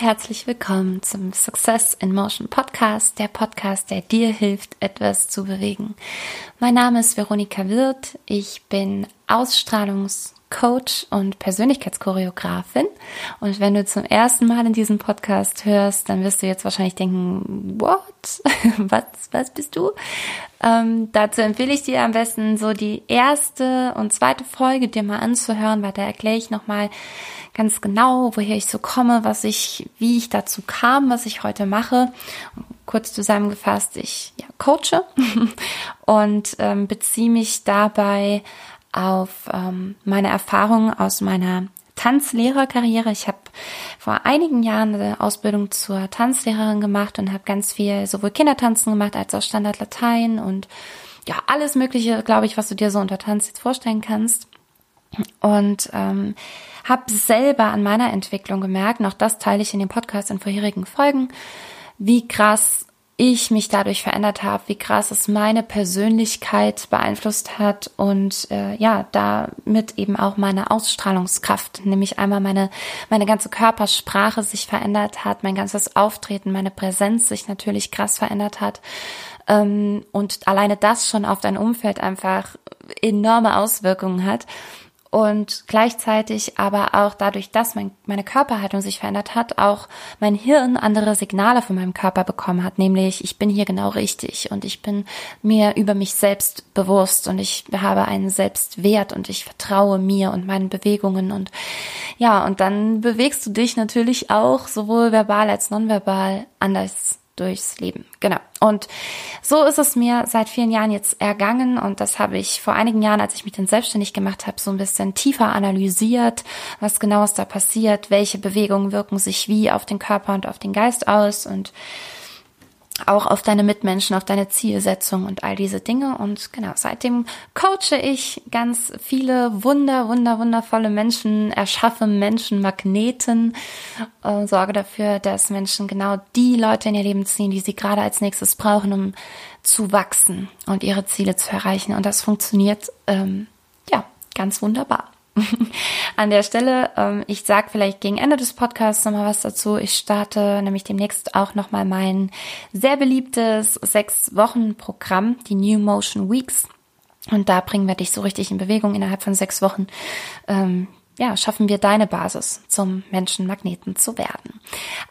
Herzlich willkommen zum Success in Motion Podcast, der Podcast, der dir hilft, etwas zu bewegen. Mein Name ist Veronika Wirth. Ich bin Ausstrahlungs- Coach und Persönlichkeitschoreografin. Und wenn du zum ersten Mal in diesem Podcast hörst, dann wirst du jetzt wahrscheinlich denken, what? was, was bist du? Ähm, dazu empfehle ich dir am besten so die erste und zweite Folge dir mal anzuhören, weil da erkläre ich nochmal ganz genau, woher ich so komme, was ich, wie ich dazu kam, was ich heute mache. Kurz zusammengefasst, ich ja, coache und ähm, beziehe mich dabei auf ähm, meine Erfahrungen aus meiner Tanzlehrerkarriere. Ich habe vor einigen Jahren eine Ausbildung zur Tanzlehrerin gemacht und habe ganz viel sowohl Kindertanzen gemacht als auch Standardlatein und ja, alles Mögliche, glaube ich, was du dir so unter Tanz jetzt vorstellen kannst. Und ähm, habe selber an meiner Entwicklung gemerkt, auch das teile ich in dem Podcast in vorherigen Folgen, wie krass ich mich dadurch verändert habe, wie krass es meine Persönlichkeit beeinflusst hat und äh, ja, damit eben auch meine Ausstrahlungskraft, nämlich einmal meine, meine ganze Körpersprache sich verändert hat, mein ganzes Auftreten, meine Präsenz sich natürlich krass verändert hat. Ähm, und alleine das schon auf dein Umfeld einfach enorme Auswirkungen hat und gleichzeitig aber auch dadurch, dass mein, meine Körperhaltung sich verändert hat, auch mein Hirn andere Signale von meinem Körper bekommen hat, nämlich ich bin hier genau richtig und ich bin mir über mich selbst bewusst und ich habe einen Selbstwert und ich vertraue mir und meinen Bewegungen. Und ja, und dann bewegst du dich natürlich auch sowohl verbal als nonverbal anders durchs Leben. Genau. Und so ist es mir seit vielen Jahren jetzt ergangen und das habe ich vor einigen Jahren, als ich mich dann selbstständig gemacht habe, so ein bisschen tiefer analysiert, was genau ist da passiert, welche Bewegungen wirken sich wie auf den Körper und auf den Geist aus und auch auf deine Mitmenschen, auf deine Zielsetzung und all diese Dinge. Und genau, seitdem coache ich ganz viele wunder, wunder, wundervolle Menschen, erschaffe Menschen Magneten, äh, sorge dafür, dass Menschen genau die Leute in ihr Leben ziehen, die sie gerade als nächstes brauchen, um zu wachsen und ihre Ziele zu erreichen. Und das funktioniert, ähm, ja, ganz wunderbar. An der Stelle, ähm, ich sage vielleicht gegen Ende des Podcasts nochmal was dazu. Ich starte nämlich demnächst auch nochmal mein sehr beliebtes sechs Wochen Programm, die New Motion Weeks. Und da bringen wir dich so richtig in Bewegung innerhalb von sechs Wochen. Ähm, ja, schaffen wir deine Basis zum Menschenmagneten zu werden.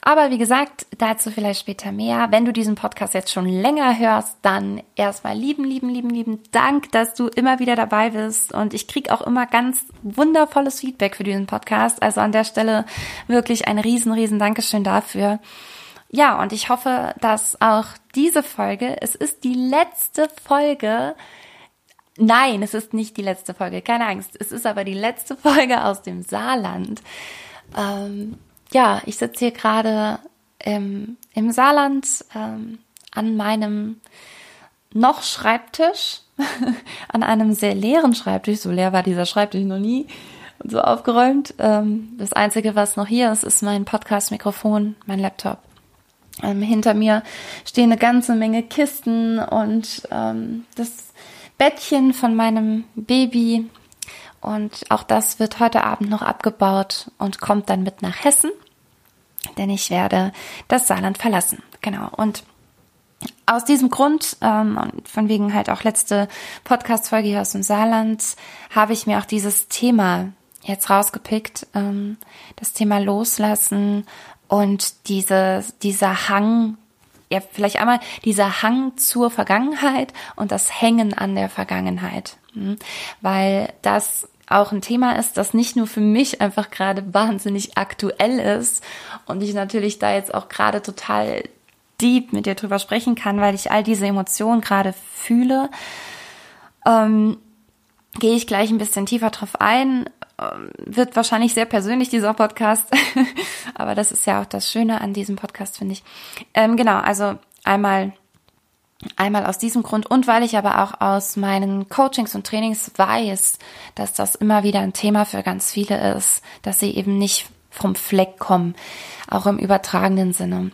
Aber wie gesagt, dazu vielleicht später mehr. Wenn du diesen Podcast jetzt schon länger hörst, dann erstmal lieben, lieben, lieben, lieben Dank, dass du immer wieder dabei bist. Und ich krieg auch immer ganz wundervolles Feedback für diesen Podcast. Also an der Stelle wirklich ein riesen, riesen Dankeschön dafür. Ja, und ich hoffe, dass auch diese Folge, es ist die letzte Folge, Nein, es ist nicht die letzte Folge, keine Angst. Es ist aber die letzte Folge aus dem Saarland. Ähm, ja, ich sitze hier gerade im, im Saarland ähm, an meinem noch Schreibtisch, an einem sehr leeren Schreibtisch. So leer war dieser Schreibtisch noch nie und so aufgeräumt. Ähm, das Einzige, was noch hier ist, ist mein Podcast-Mikrofon, mein Laptop. Ähm, hinter mir stehen eine ganze Menge Kisten und ähm, das Bettchen von meinem Baby. Und auch das wird heute Abend noch abgebaut und kommt dann mit nach Hessen. Denn ich werde das Saarland verlassen. Genau. Und aus diesem Grund, ähm, und von wegen halt auch letzte Podcast-Folge hier aus dem Saarland, habe ich mir auch dieses Thema jetzt rausgepickt. Ähm, das Thema Loslassen und diese, dieser Hang ja, vielleicht einmal dieser Hang zur Vergangenheit und das Hängen an der Vergangenheit. Hm? Weil das auch ein Thema ist, das nicht nur für mich einfach gerade wahnsinnig aktuell ist und ich natürlich da jetzt auch gerade total deep mit dir drüber sprechen kann, weil ich all diese Emotionen gerade fühle, ähm, gehe ich gleich ein bisschen tiefer drauf ein. Ähm, wird wahrscheinlich sehr persönlich, dieser Podcast. Aber das ist ja auch das Schöne an diesem Podcast, finde ich. Ähm, genau, also einmal, einmal aus diesem Grund und weil ich aber auch aus meinen Coachings und Trainings weiß, dass das immer wieder ein Thema für ganz viele ist, dass sie eben nicht vom Fleck kommen, auch im übertragenen Sinne.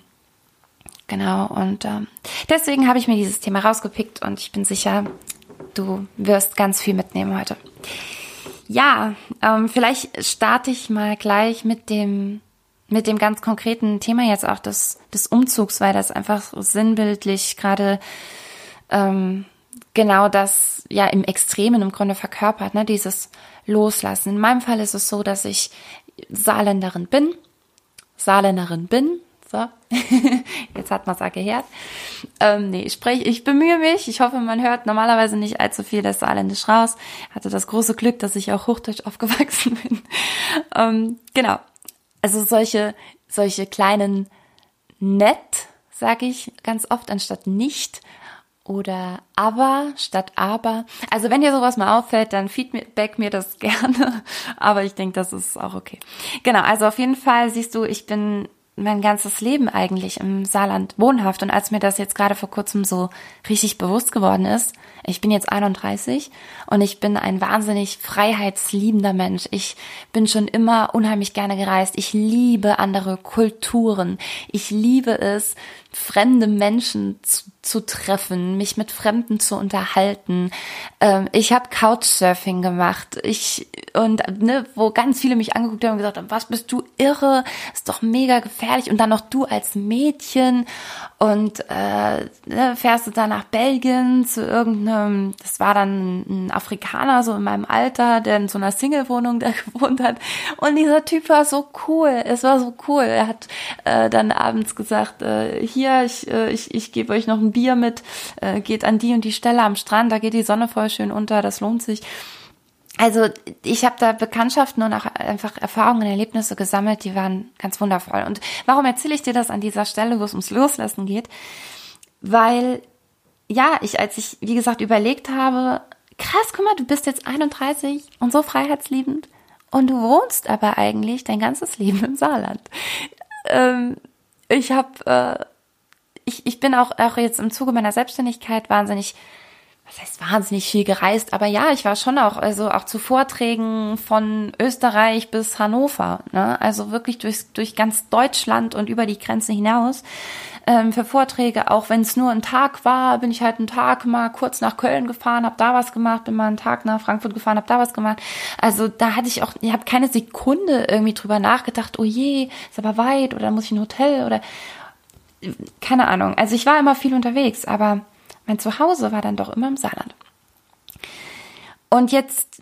Genau, und ähm, deswegen habe ich mir dieses Thema rausgepickt und ich bin sicher, du wirst ganz viel mitnehmen heute. Ja, ähm, vielleicht starte ich mal gleich mit dem mit dem ganz konkreten Thema jetzt auch des, des Umzugs, weil das einfach sinnbildlich gerade ähm, genau das ja im Extremen im Grunde verkörpert, ne? dieses Loslassen. In meinem Fall ist es so, dass ich Saarländerin bin, Saarländerin bin, so, jetzt hat man es gehört. Ähm, nee, ich spreche, ich bemühe mich. Ich hoffe, man hört normalerweise nicht allzu viel das Saarländisch raus. Hatte das große Glück, dass ich auch Hochdeutsch aufgewachsen bin. Ähm, genau. Also solche, solche kleinen nett, sage ich ganz oft, anstatt nicht oder aber statt aber. Also wenn dir sowas mal auffällt, dann feedback mir das gerne. Aber ich denke, das ist auch okay. Genau, also auf jeden Fall siehst du, ich bin mein ganzes Leben eigentlich im Saarland wohnhaft. Und als mir das jetzt gerade vor kurzem so richtig bewusst geworden ist, ich bin jetzt 31 und ich bin ein wahnsinnig freiheitsliebender Mensch. Ich bin schon immer unheimlich gerne gereist. Ich liebe andere Kulturen. Ich liebe es, fremde Menschen zu, zu treffen, mich mit Fremden zu unterhalten. Ähm, ich habe Couchsurfing gemacht. Ich und ne, wo ganz viele mich angeguckt haben und gesagt haben, was bist du irre? Ist doch mega gefährlich. Und dann noch du als Mädchen und äh, ne, fährst du dann nach Belgien zu irgendeinem, das war dann ein Afrikaner so in meinem Alter, der in so einer Single-Wohnung da gewohnt hat. Und dieser Typ war so cool. Es war so cool. Er hat äh, dann abends gesagt, äh, hier hier, ich, äh, ich, ich gebe euch noch ein Bier mit, äh, geht an die und die Stelle am Strand, da geht die Sonne voll schön unter, das lohnt sich. Also ich habe da Bekanntschaften und auch einfach Erfahrungen, Erlebnisse gesammelt, die waren ganz wundervoll. Und warum erzähle ich dir das an dieser Stelle, wo es ums Loslassen geht? Weil, ja, ich, als ich, wie gesagt, überlegt habe, krass, guck mal, du bist jetzt 31 und so freiheitsliebend und du wohnst aber eigentlich dein ganzes Leben im Saarland. Ähm, ich habe äh, ich, ich bin auch, auch jetzt im Zuge meiner Selbstständigkeit wahnsinnig, was heißt wahnsinnig viel gereist, aber ja, ich war schon auch, also auch zu Vorträgen von Österreich bis Hannover, ne? also wirklich durch, durch ganz Deutschland und über die Grenze hinaus ähm, für Vorträge, auch wenn es nur ein Tag war, bin ich halt einen Tag mal kurz nach Köln gefahren, habe da was gemacht, bin mal einen Tag nach Frankfurt gefahren, habe da was gemacht. Also da hatte ich auch, ich habe keine Sekunde irgendwie drüber nachgedacht, oh je, ist aber weit oder muss ich ein Hotel oder keine Ahnung. Also ich war immer viel unterwegs, aber mein Zuhause war dann doch immer im Saarland. Und jetzt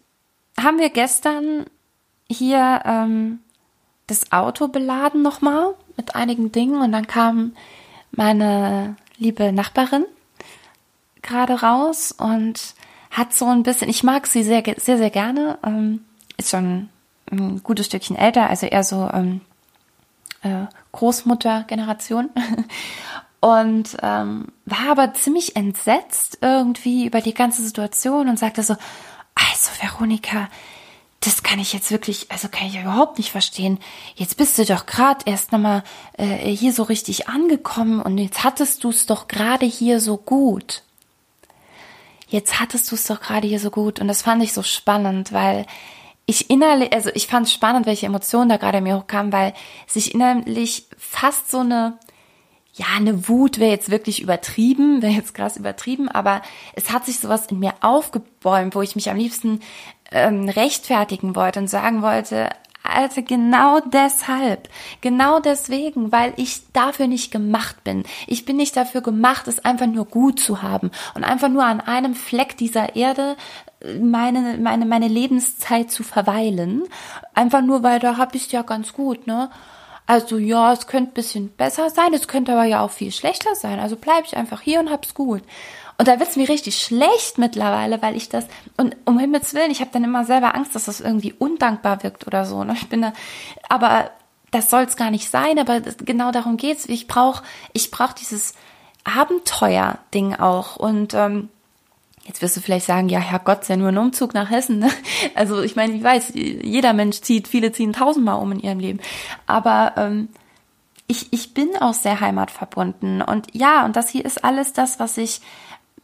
haben wir gestern hier ähm, das Auto beladen nochmal mit einigen Dingen und dann kam meine liebe Nachbarin gerade raus und hat so ein bisschen, ich mag sie sehr, sehr, sehr gerne, ähm, ist schon ein gutes Stückchen älter, also eher so ähm, äh, Großmutter-Generation. Und ähm, war aber ziemlich entsetzt irgendwie über die ganze Situation und sagte so, also Veronika, das kann ich jetzt wirklich, also kann ich überhaupt nicht verstehen. Jetzt bist du doch gerade erst nochmal äh, hier so richtig angekommen und jetzt hattest du es doch gerade hier so gut. Jetzt hattest du es doch gerade hier so gut und das fand ich so spannend, weil ich innerlich, also ich fand es spannend, welche Emotionen da gerade mir hochkamen, weil sich innerlich fast so eine, ja, eine Wut wäre jetzt wirklich übertrieben, wäre jetzt krass übertrieben, aber es hat sich sowas in mir aufgebäumt, wo ich mich am liebsten ähm, rechtfertigen wollte und sagen wollte, also genau deshalb, genau deswegen, weil ich dafür nicht gemacht bin. Ich bin nicht dafür gemacht, es einfach nur gut zu haben und einfach nur an einem Fleck dieser Erde äh, meine, meine, meine Lebenszeit zu verweilen. Einfach nur, weil da hab ich ja ganz gut, ne? Also ja, es könnte bisschen besser sein, es könnte aber ja auch viel schlechter sein. Also bleib ich einfach hier und hab's gut. Und da wird's mir richtig schlecht mittlerweile, weil ich das, und um Himmels Willen, ich habe dann immer selber Angst, dass das irgendwie undankbar wirkt oder so. Ne? Ich bin da, aber das soll's gar nicht sein, aber genau darum geht's. Ich brauche ich brauch dieses Abenteuer-Ding auch. Und ähm, Jetzt wirst du vielleicht sagen, ja, Herrgott, ist ja nur ein Umzug nach Hessen. Ne? Also ich meine, ich weiß, jeder Mensch zieht, viele ziehen tausendmal um in ihrem Leben. Aber ähm, ich, ich bin auch sehr heimatverbunden. Und ja, und das hier ist alles das, was ich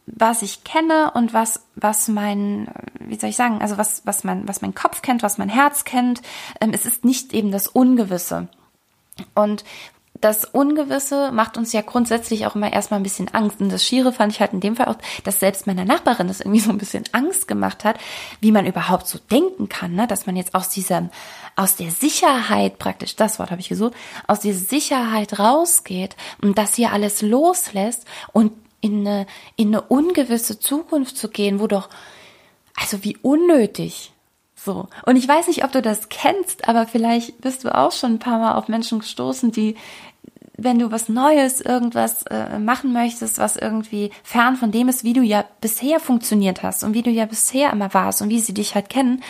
was ich kenne und was, was mein, wie soll ich sagen, also was, was mein, was mein Kopf kennt, was mein Herz kennt. Ähm, es ist nicht eben das Ungewisse. Und das Ungewisse macht uns ja grundsätzlich auch immer erstmal ein bisschen Angst. Und das Schiere fand ich halt in dem Fall auch, dass selbst meiner Nachbarin das irgendwie so ein bisschen Angst gemacht hat, wie man überhaupt so denken kann, ne? dass man jetzt aus diesem, aus der Sicherheit praktisch, das Wort habe ich gesucht, aus dieser Sicherheit rausgeht und das hier alles loslässt und in eine, in eine ungewisse Zukunft zu gehen, wo doch, also wie unnötig. So. Und ich weiß nicht, ob du das kennst, aber vielleicht bist du auch schon ein paar Mal auf Menschen gestoßen, die, wenn du was Neues, irgendwas äh, machen möchtest, was irgendwie fern von dem ist, wie du ja bisher funktioniert hast und wie du ja bisher immer warst und wie sie dich halt kennen,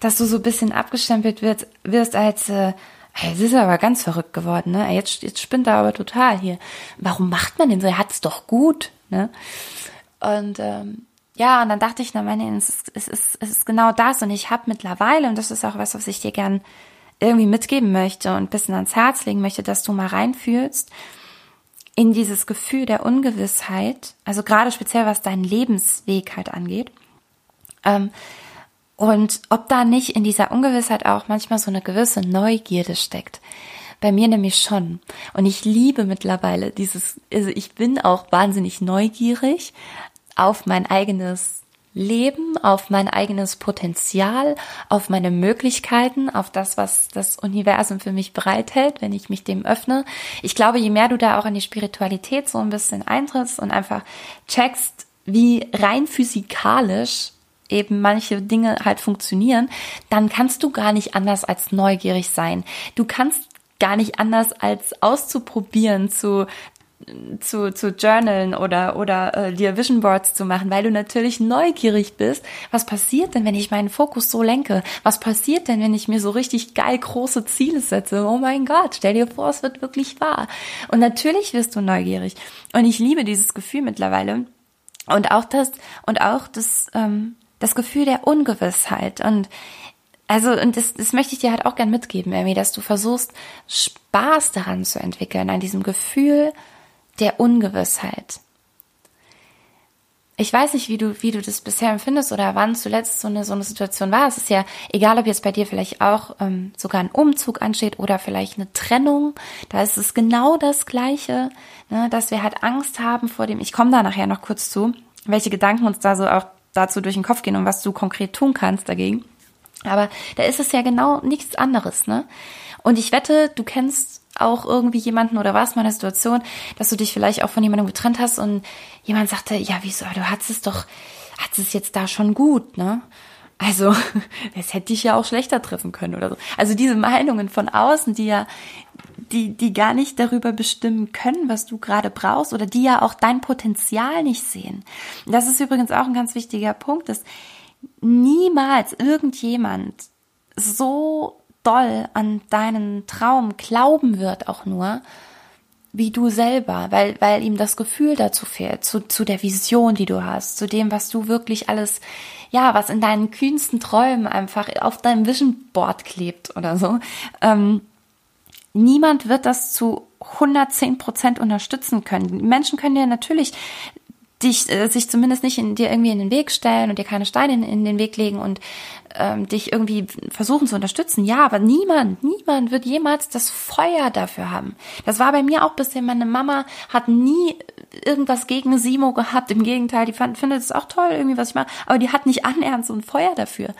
dass du so ein bisschen abgestempelt wirst, wirst als, äh, es ist aber ganz verrückt geworden, ne? Jetzt, jetzt spinnt er aber total hier. Warum macht man denn so? Er hat's doch gut, ne? Und ähm, ja, und dann dachte ich, na meine, es ist, es ist, es ist genau das. Und ich habe mittlerweile, und das ist auch was, was ich dir gern irgendwie mitgeben möchte und ein bisschen ans Herz legen möchte, dass du mal reinfühlst in dieses Gefühl der Ungewissheit, also gerade speziell was deinen Lebensweg halt angeht. Ähm, und ob da nicht in dieser Ungewissheit auch manchmal so eine gewisse Neugierde steckt. Bei mir nämlich schon. Und ich liebe mittlerweile dieses, also ich bin auch wahnsinnig neugierig auf mein eigenes Leben, auf mein eigenes Potenzial, auf meine Möglichkeiten, auf das, was das Universum für mich bereithält, wenn ich mich dem öffne. Ich glaube, je mehr du da auch in die Spiritualität so ein bisschen eintrittst und einfach checkst, wie rein physikalisch eben manche Dinge halt funktionieren, dann kannst du gar nicht anders als neugierig sein. Du kannst gar nicht anders als auszuprobieren, zu zu, zu journalen oder, oder äh, dir Vision Boards zu machen, weil du natürlich neugierig bist. Was passiert denn, wenn ich meinen Fokus so lenke? Was passiert denn, wenn ich mir so richtig geil große Ziele setze? Oh mein Gott, stell dir vor, es wird wirklich wahr. Und natürlich wirst du neugierig. Und ich liebe dieses Gefühl mittlerweile. Und auch das, und auch das, ähm, das Gefühl der Ungewissheit. Und also, und das, das möchte ich dir halt auch gern mitgeben, Amy, dass du versuchst, Spaß daran zu entwickeln, an diesem Gefühl, der Ungewissheit. Ich weiß nicht, wie du, wie du das bisher empfindest oder wann zuletzt so eine, so eine Situation war. Es ist ja egal, ob jetzt bei dir vielleicht auch ähm, sogar ein Umzug ansteht oder vielleicht eine Trennung. Da ist es genau das Gleiche, ne, dass wir halt Angst haben vor dem, ich komme da nachher noch kurz zu, welche Gedanken uns da so auch dazu durch den Kopf gehen und was du konkret tun kannst dagegen. Aber da ist es ja genau nichts anderes, ne? Und ich wette, du kennst auch irgendwie jemanden oder war es mal eine Situation, dass du dich vielleicht auch von jemandem getrennt hast und jemand sagte, ja, wieso, du hattest es doch, hattest es jetzt da schon gut, ne? Also, es hätte dich ja auch schlechter treffen können oder so. Also diese Meinungen von außen, die ja, die, die gar nicht darüber bestimmen können, was du gerade brauchst oder die ja auch dein Potenzial nicht sehen. Das ist übrigens auch ein ganz wichtiger Punkt, dass niemals irgendjemand so doll an deinen Traum glauben wird auch nur, wie du selber, weil, weil ihm das Gefühl dazu fehlt, zu, zu der Vision, die du hast, zu dem, was du wirklich alles, ja, was in deinen kühnsten Träumen einfach auf deinem Vision Board klebt oder so. Ähm, niemand wird das zu 110 Prozent unterstützen können. Menschen können dir natürlich dich, äh, sich zumindest nicht in dir irgendwie in den Weg stellen und dir keine Steine in, in den Weg legen und ähm, dich irgendwie versuchen zu unterstützen. Ja, aber niemand, niemand wird jemals das Feuer dafür haben. Das war bei mir auch bisher. Meine Mama hat nie irgendwas gegen Simo gehabt. Im Gegenteil, die fand, findet es auch toll, irgendwie, was ich mache. Aber die hat nicht annähernd so ein Feuer dafür.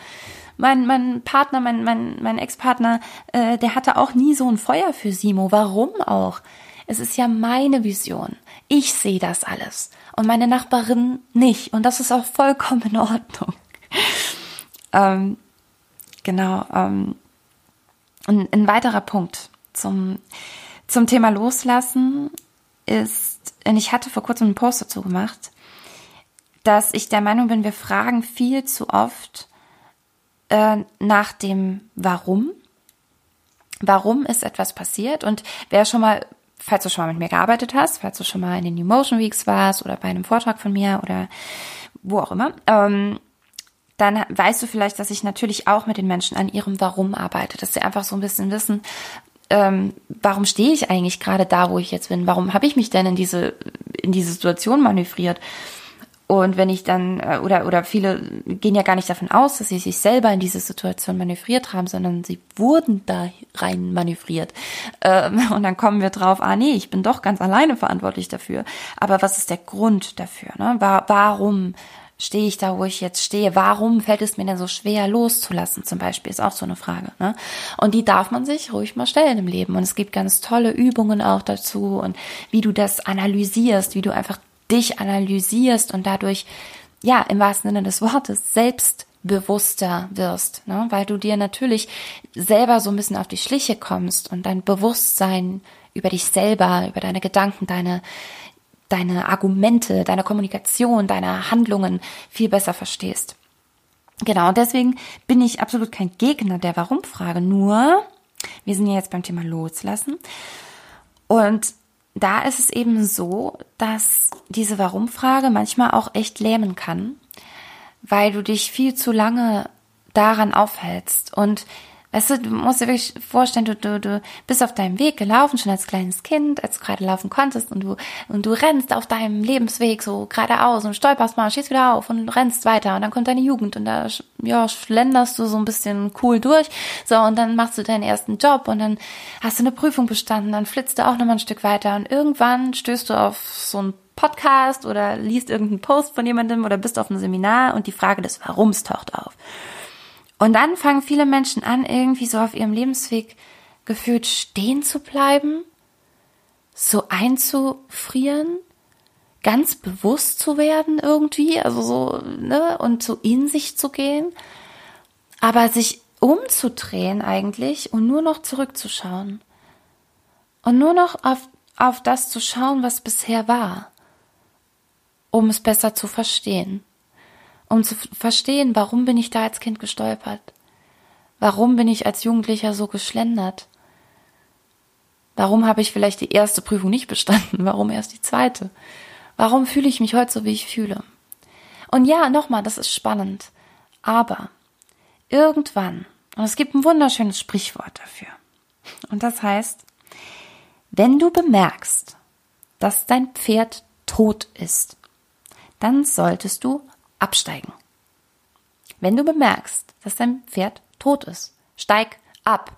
Mein, mein Partner, mein, mein, mein Ex-Partner, äh, der hatte auch nie so ein Feuer für Simo. Warum auch? Es ist ja meine Vision. Ich sehe das alles und meine Nachbarin nicht. Und das ist auch vollkommen in Ordnung. ähm, genau. Ähm, ein, ein weiterer Punkt zum, zum Thema Loslassen ist, und ich hatte vor kurzem einen Post dazu gemacht, dass ich der Meinung bin, wir fragen viel zu oft äh, nach dem Warum. Warum ist etwas passiert? Und wer schon mal falls du schon mal mit mir gearbeitet hast, falls du schon mal in den New Motion Weeks warst oder bei einem Vortrag von mir oder wo auch immer, ähm, dann weißt du vielleicht, dass ich natürlich auch mit den Menschen an ihrem Warum arbeite, dass sie einfach so ein bisschen wissen, ähm, warum stehe ich eigentlich gerade da, wo ich jetzt bin? Warum habe ich mich denn in diese in diese Situation manövriert? Und wenn ich dann, äh, oder, oder viele gehen ja gar nicht davon aus, dass sie sich selber in diese Situation manövriert haben, sondern sie wurden da rein manövriert. Ähm, und dann kommen wir drauf, ah nee, ich bin doch ganz alleine verantwortlich dafür. Aber was ist der Grund dafür? Ne? Warum stehe ich da, wo ich jetzt stehe? Warum fällt es mir denn so schwer loszulassen? Zum Beispiel ist auch so eine Frage. Ne? Und die darf man sich ruhig mal stellen im Leben. Und es gibt ganz tolle Übungen auch dazu und wie du das analysierst, wie du einfach dich analysierst und dadurch, ja, im wahrsten Sinne des Wortes, selbstbewusster wirst, ne? weil du dir natürlich selber so ein bisschen auf die Schliche kommst und dein Bewusstsein über dich selber, über deine Gedanken, deine, deine Argumente, deine Kommunikation, deine Handlungen viel besser verstehst. Genau, und deswegen bin ich absolut kein Gegner der Warum-Frage, nur wir sind ja jetzt beim Thema Loslassen. Und da ist es eben so, dass diese Warum-Frage manchmal auch echt lähmen kann, weil du dich viel zu lange daran aufhältst. Und Weißt du, du musst dir wirklich vorstellen, du, du, du bist auf deinem Weg gelaufen, schon als kleines Kind, als du gerade laufen konntest und du, und du rennst auf deinem Lebensweg so geradeaus und stolperst mal, stehst wieder auf und rennst weiter und dann kommt deine Jugend und da, ja, schlenderst du so ein bisschen cool durch, so, und dann machst du deinen ersten Job und dann hast du eine Prüfung bestanden, dann flitzt du auch nochmal ein Stück weiter und irgendwann stößt du auf so ein Podcast oder liest irgendeinen Post von jemandem oder bist auf einem Seminar und die Frage des Warums taucht auf. Und dann fangen viele Menschen an, irgendwie so auf ihrem Lebensweg gefühlt stehen zu bleiben, so einzufrieren, ganz bewusst zu werden irgendwie, also so, ne, und so in sich zu gehen, aber sich umzudrehen eigentlich und nur noch zurückzuschauen. Und nur noch auf, auf das zu schauen, was bisher war, um es besser zu verstehen um zu verstehen, warum bin ich da als Kind gestolpert? Warum bin ich als Jugendlicher so geschlendert? Warum habe ich vielleicht die erste Prüfung nicht bestanden? Warum erst die zweite? Warum fühle ich mich heute so, wie ich fühle? Und ja, nochmal, das ist spannend. Aber irgendwann, und es gibt ein wunderschönes Sprichwort dafür. Und das heißt, wenn du bemerkst, dass dein Pferd tot ist, dann solltest du absteigen. Wenn du bemerkst, dass dein Pferd tot ist, steig ab.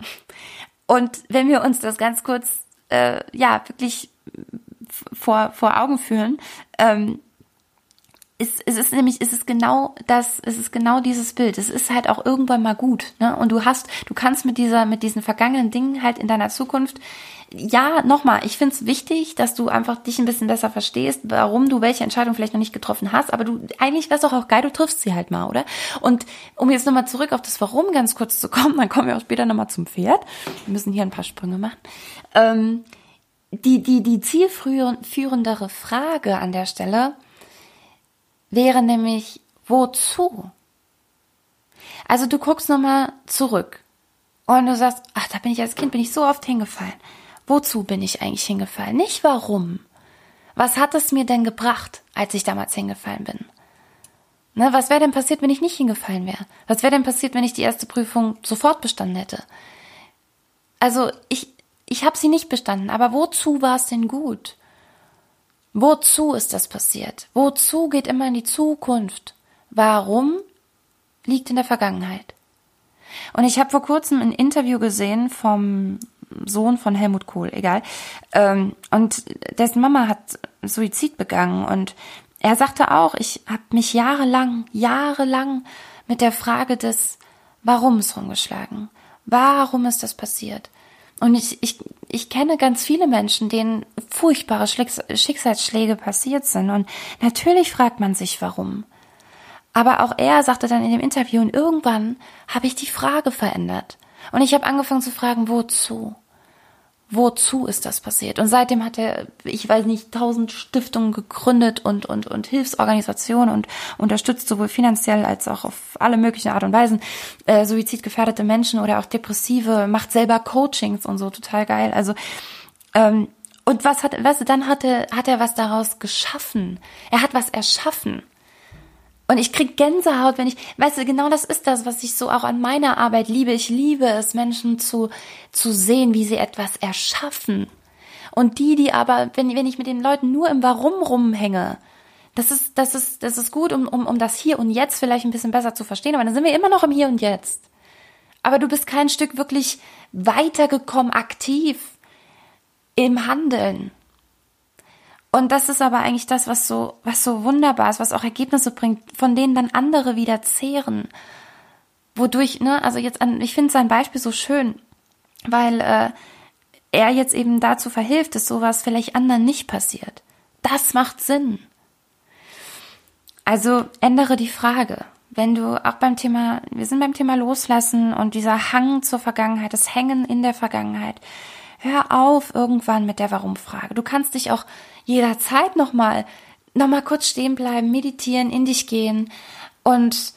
Und wenn wir uns das ganz kurz, äh, ja, wirklich vor, vor Augen führen, ähm, ist, ist es nämlich, ist es genau das, ist es genau dieses Bild. Es ist halt auch irgendwann mal gut, ne? Und du hast, du kannst mit dieser, mit diesen vergangenen Dingen halt in deiner Zukunft, ja, nochmal, ich finde es wichtig, dass du einfach dich ein bisschen besser verstehst, warum du welche Entscheidung vielleicht noch nicht getroffen hast, aber du, eigentlich wäre es doch auch geil, du triffst sie halt mal, oder? Und um jetzt nochmal zurück auf das Warum ganz kurz zu kommen, dann kommen wir auch später nochmal zum Pferd. Wir müssen hier ein paar Sprünge machen. Ähm, die, die, die zielführendere Frage an der Stelle, wäre nämlich wozu? Also du guckst nochmal zurück und du sagst, ach, da bin ich als Kind, bin ich so oft hingefallen. Wozu bin ich eigentlich hingefallen? Nicht warum. Was hat es mir denn gebracht, als ich damals hingefallen bin? Ne, was wäre denn passiert, wenn ich nicht hingefallen wäre? Was wäre denn passiert, wenn ich die erste Prüfung sofort bestanden hätte? Also ich, ich habe sie nicht bestanden, aber wozu war es denn gut? Wozu ist das passiert? Wozu geht immer in die Zukunft? Warum liegt in der Vergangenheit? Und ich habe vor kurzem ein Interview gesehen vom Sohn von Helmut Kohl, egal. Ähm, und dessen Mama hat Suizid begangen und er sagte auch, ich habe mich jahrelang, jahrelang mit der Frage des Warums rumgeschlagen. Warum ist das passiert? Und ich, ich, ich kenne ganz viele Menschen, denen furchtbare Schicksalsschläge passiert sind. Und natürlich fragt man sich, warum. Aber auch er sagte dann in dem Interview, und irgendwann habe ich die Frage verändert. Und ich habe angefangen zu fragen, wozu? Wozu ist das passiert? Und seitdem hat er, ich weiß nicht, tausend Stiftungen gegründet und, und, und Hilfsorganisationen und unterstützt sowohl finanziell als auch auf alle möglichen Art und Weisen äh, suizidgefährdete Menschen oder auch Depressive, macht selber Coachings und so, total geil. Also, ähm, und was hat, was, dann hat er, hat er was daraus geschaffen. Er hat was erschaffen. Und ich krieg Gänsehaut, wenn ich, weißt du, genau das ist das, was ich so auch an meiner Arbeit liebe. Ich liebe es, Menschen zu, zu sehen, wie sie etwas erschaffen. Und die, die aber, wenn, wenn ich mit den Leuten nur im Warum rumhänge, Das ist, das ist, das ist gut, um, um, um das Hier und Jetzt vielleicht ein bisschen besser zu verstehen, aber dann sind wir immer noch im Hier und Jetzt. Aber du bist kein Stück wirklich weitergekommen, aktiv im Handeln. Und das ist aber eigentlich das, was so, was so wunderbar ist, was auch Ergebnisse bringt, von denen dann andere wieder zehren. Wodurch, ne, also jetzt an, ich finde sein Beispiel so schön, weil äh, er jetzt eben dazu verhilft, dass sowas vielleicht anderen nicht passiert. Das macht Sinn. Also ändere die Frage. Wenn du auch beim Thema, wir sind beim Thema Loslassen und dieser Hang zur Vergangenheit, das Hängen in der Vergangenheit. Hör auf irgendwann mit der Warum-Frage. Du kannst dich auch jederzeit nochmal, nochmal kurz stehen bleiben, meditieren, in dich gehen und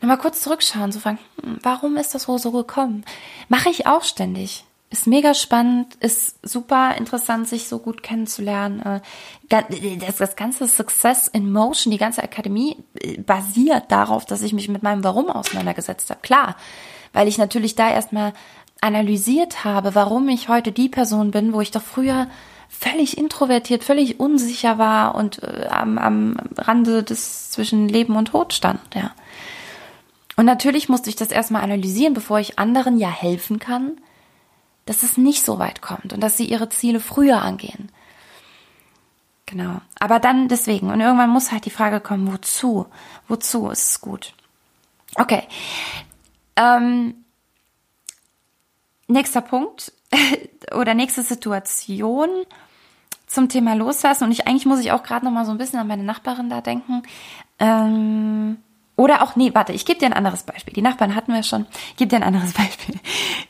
nochmal kurz zurückschauen, so fragen, hm, warum ist das so gekommen? Mache ich auch ständig. Ist mega spannend, ist super interessant, sich so gut kennenzulernen. Äh, das, das ganze Success in Motion, die ganze Akademie äh, basiert darauf, dass ich mich mit meinem Warum auseinandergesetzt habe. Klar, weil ich natürlich da erstmal analysiert habe, warum ich heute die Person bin, wo ich doch früher völlig introvertiert, völlig unsicher war und äh, am, am Rande des zwischen Leben und Tod stand, ja. Und natürlich musste ich das erstmal analysieren, bevor ich anderen ja helfen kann, dass es nicht so weit kommt und dass sie ihre Ziele früher angehen. Genau. Aber dann deswegen. Und irgendwann muss halt die Frage kommen, wozu? Wozu ist es gut? Okay. Ähm, nächster Punkt oder nächste Situation zum Thema Loslassen. Und ich eigentlich muss ich auch gerade noch mal so ein bisschen an meine Nachbarin da denken. Ähm, oder auch, nee, warte, ich gebe dir ein anderes Beispiel. Die Nachbarn hatten wir schon. Ich gebe dir ein anderes Beispiel.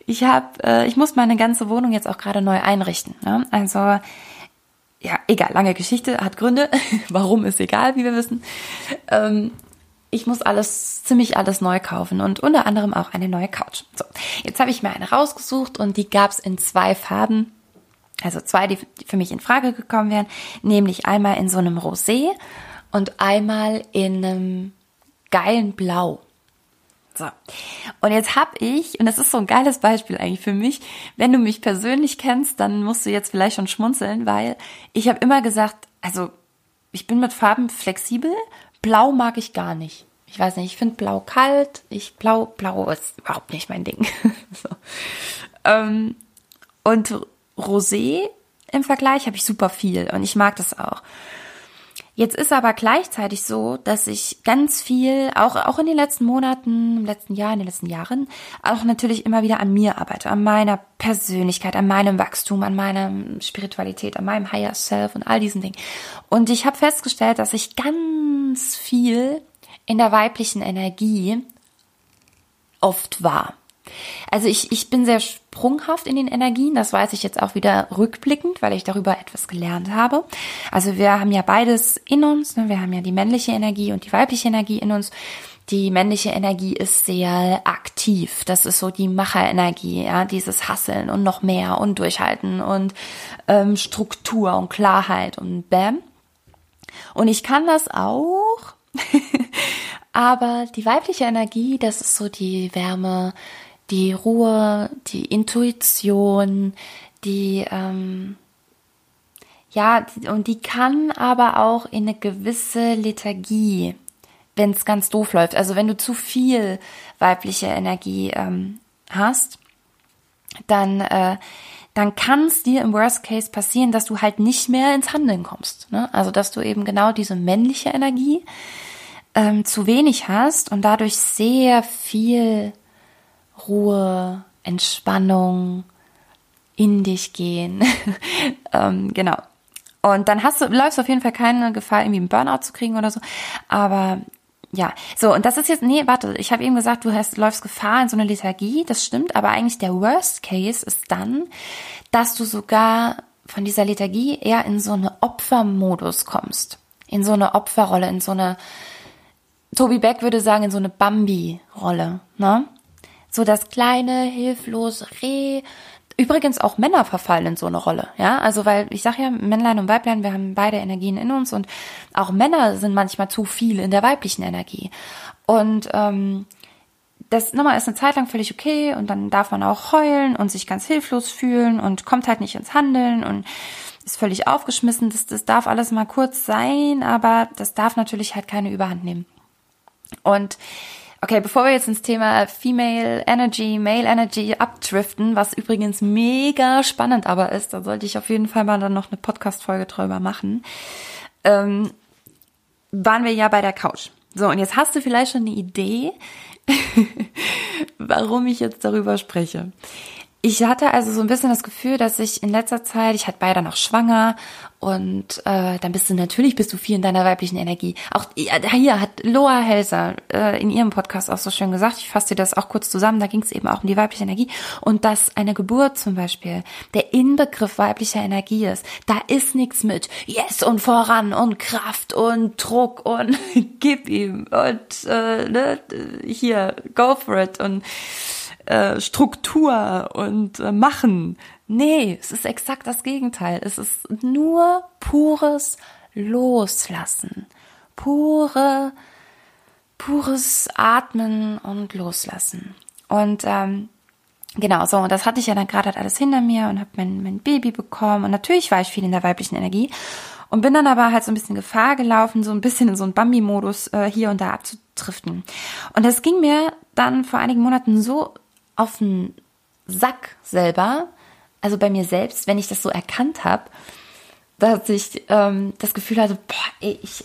Ich habe, äh, ich muss meine ganze Wohnung jetzt auch gerade neu einrichten. Ne? Also, ja, egal, lange Geschichte, hat Gründe. Warum ist egal, wie wir wissen. Ähm, ich muss alles, ziemlich alles neu kaufen und unter anderem auch eine neue Couch. So, jetzt habe ich mir eine rausgesucht und die gab's in zwei Farben. Also zwei, die für mich in Frage gekommen wären, nämlich einmal in so einem Rosé und einmal in einem geilen Blau. So. Und jetzt hab ich, und das ist so ein geiles Beispiel eigentlich für mich, wenn du mich persönlich kennst, dann musst du jetzt vielleicht schon schmunzeln, weil ich habe immer gesagt, also ich bin mit Farben flexibel, blau mag ich gar nicht. Ich weiß nicht, ich finde blau kalt, ich blau, blau ist überhaupt nicht mein Ding. so. ähm, und Rosé im Vergleich habe ich super viel und ich mag das auch. Jetzt ist aber gleichzeitig so, dass ich ganz viel, auch, auch in den letzten Monaten, im letzten Jahr, in den letzten Jahren, auch natürlich immer wieder an mir arbeite, an meiner Persönlichkeit, an meinem Wachstum, an meiner Spiritualität, an meinem Higher Self und all diesen Dingen. Und ich habe festgestellt, dass ich ganz viel in der weiblichen Energie oft war. Also ich, ich bin sehr sprunghaft in den Energien, das weiß ich jetzt auch wieder rückblickend, weil ich darüber etwas gelernt habe. Also wir haben ja beides in uns, ne? wir haben ja die männliche Energie und die weibliche Energie in uns. Die männliche Energie ist sehr aktiv. Das ist so die Macherenergie, ja, dieses Hasseln und noch mehr und Durchhalten und ähm, Struktur und Klarheit und Bam. Und ich kann das auch. Aber die weibliche Energie, das ist so die Wärme, die Ruhe, die Intuition, die ähm, ja, und die kann aber auch in eine gewisse Lethargie, wenn es ganz doof läuft. Also wenn du zu viel weibliche Energie ähm, hast, dann äh, dann kann es dir im Worst Case passieren, dass du halt nicht mehr ins Handeln kommst. Ne? Also dass du eben genau diese männliche Energie ähm, zu wenig hast und dadurch sehr viel Ruhe, Entspannung, in dich gehen. ähm, genau. Und dann hast du, läufst du auf jeden Fall keine Gefahr, irgendwie einen Burnout zu kriegen oder so. Aber ja, so, und das ist jetzt, nee, warte, ich habe eben gesagt, du hast, läufst Gefahr in so eine Lethargie, das stimmt, aber eigentlich der Worst Case ist dann, dass du sogar von dieser Lethargie eher in so eine Opfermodus kommst. In so eine Opferrolle, in so eine, Tobi Beck würde sagen, in so eine Bambi-Rolle, ne? so das kleine, hilflose Reh. Übrigens auch Männer verfallen in so eine Rolle, ja. Also weil ich sage ja, Männlein und Weiblein, wir haben beide Energien in uns und auch Männer sind manchmal zu viel in der weiblichen Energie. Und ähm, das nochmal ist eine Zeit lang völlig okay und dann darf man auch heulen und sich ganz hilflos fühlen und kommt halt nicht ins Handeln und ist völlig aufgeschmissen. Das, das darf alles mal kurz sein, aber das darf natürlich halt keine Überhand nehmen. Und Okay, bevor wir jetzt ins Thema Female Energy, Male Energy abdriften, was übrigens mega spannend aber ist, da sollte ich auf jeden Fall mal dann noch eine Podcast-Folge drüber machen, ähm, waren wir ja bei der Couch. So, und jetzt hast du vielleicht schon eine Idee, warum ich jetzt darüber spreche. Ich hatte also so ein bisschen das Gefühl, dass ich in letzter Zeit, ich hatte beide noch schwanger und äh, dann bist du natürlich bist du viel in deiner weiblichen Energie. Auch ja, hier hat Loa Helser äh, in ihrem Podcast auch so schön gesagt. Ich fasse dir das auch kurz zusammen. Da ging es eben auch um die weibliche Energie und dass eine Geburt zum Beispiel der Inbegriff weiblicher Energie ist. Da ist nichts mit Yes und voran und Kraft und Druck und gib ihm und äh, ne, hier go for it und äh, Struktur und äh, Machen. Nee, es ist exakt das Gegenteil. Es ist nur pures Loslassen. Pure, pures Atmen und Loslassen. Und ähm, genau, so, und das hatte ich ja dann gerade halt alles hinter mir und habe mein, mein Baby bekommen. Und natürlich war ich viel in der weiblichen Energie. Und bin dann aber halt so ein bisschen Gefahr gelaufen, so ein bisschen in so einen Bambi-Modus äh, hier und da abzudriften. Und das ging mir dann vor einigen Monaten so auf den Sack selber, also bei mir selbst, wenn ich das so erkannt habe, dass ich ähm, das Gefühl hatte, boah, ey, ich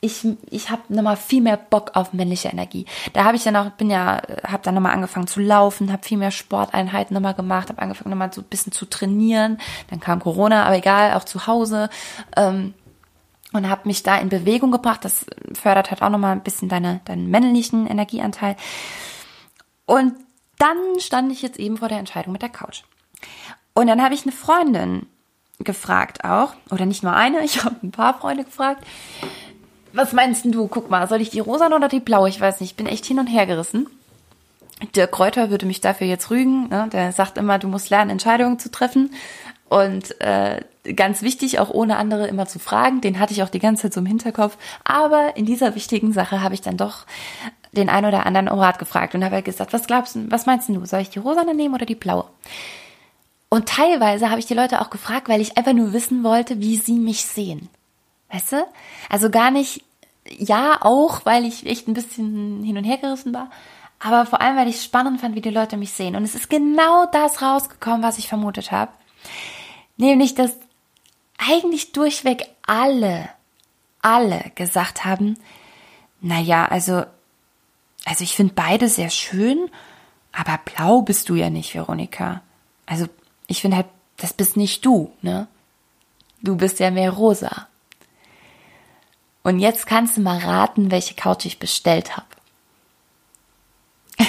ich, ich habe nochmal viel mehr Bock auf männliche Energie. Da habe ich dann auch, bin ja, habe dann nochmal angefangen zu laufen, habe viel mehr Sporteinheiten nochmal gemacht, habe angefangen nochmal so ein bisschen zu trainieren. Dann kam Corona, aber egal, auch zu Hause. Ähm, und habe mich da in Bewegung gebracht. Das fördert halt auch nochmal ein bisschen deine, deinen männlichen Energieanteil. Und dann stand ich jetzt eben vor der Entscheidung mit der Couch. Und dann habe ich eine Freundin gefragt auch, oder nicht nur eine, ich habe ein paar Freunde gefragt. Was meinst du? Guck mal, soll ich die rosa oder die blaue? Ich weiß nicht, ich bin echt hin und her gerissen. Dirk Kräuter würde mich dafür jetzt rügen. Ne? Der sagt immer, du musst lernen, Entscheidungen zu treffen. Und äh, ganz wichtig, auch ohne andere immer zu fragen. Den hatte ich auch die ganze Zeit so im Hinterkopf. Aber in dieser wichtigen Sache habe ich dann doch den einen oder anderen um Rat gefragt und habe halt gesagt, was glaubst du, was meinst du, soll ich die rosane nehmen oder die blaue? Und teilweise habe ich die Leute auch gefragt, weil ich einfach nur wissen wollte, wie sie mich sehen. Weißt du? Also gar nicht, ja, auch, weil ich echt ein bisschen hin und her gerissen war, aber vor allem, weil ich spannend fand, wie die Leute mich sehen. Und es ist genau das rausgekommen, was ich vermutet habe. Nämlich, dass eigentlich durchweg alle, alle gesagt haben, na ja, also also ich finde beide sehr schön, aber blau bist du ja nicht, Veronika. Also ich finde halt, das bist nicht du, ne? Du bist ja mehr rosa. Und jetzt kannst du mal raten, welche Couch ich bestellt habe.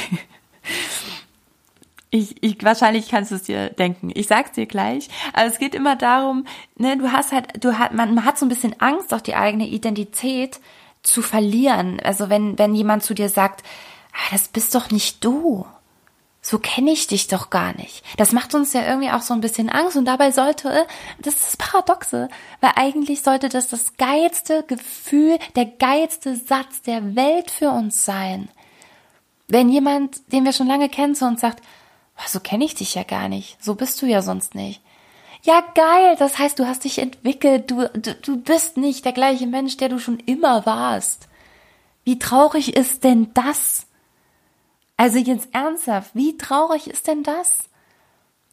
ich, ich, wahrscheinlich kannst du es dir denken. Ich sag's dir gleich. Aber es geht immer darum, ne, du hast halt, du hat, man, man hat so ein bisschen Angst, auch die eigene Identität zu verlieren. Also wenn, wenn jemand zu dir sagt, ah, das bist doch nicht du. So kenne ich dich doch gar nicht. Das macht uns ja irgendwie auch so ein bisschen Angst und dabei sollte, das ist das Paradoxe, weil eigentlich sollte das das geilste Gefühl, der geilste Satz der Welt für uns sein. Wenn jemand, den wir schon lange kennen, zu uns sagt, so kenne ich dich ja gar nicht, so bist du ja sonst nicht. Ja, geil. Das heißt, du hast dich entwickelt. Du, du, du bist nicht der gleiche Mensch, der du schon immer warst. Wie traurig ist denn das? Also jetzt ernsthaft, wie traurig ist denn das?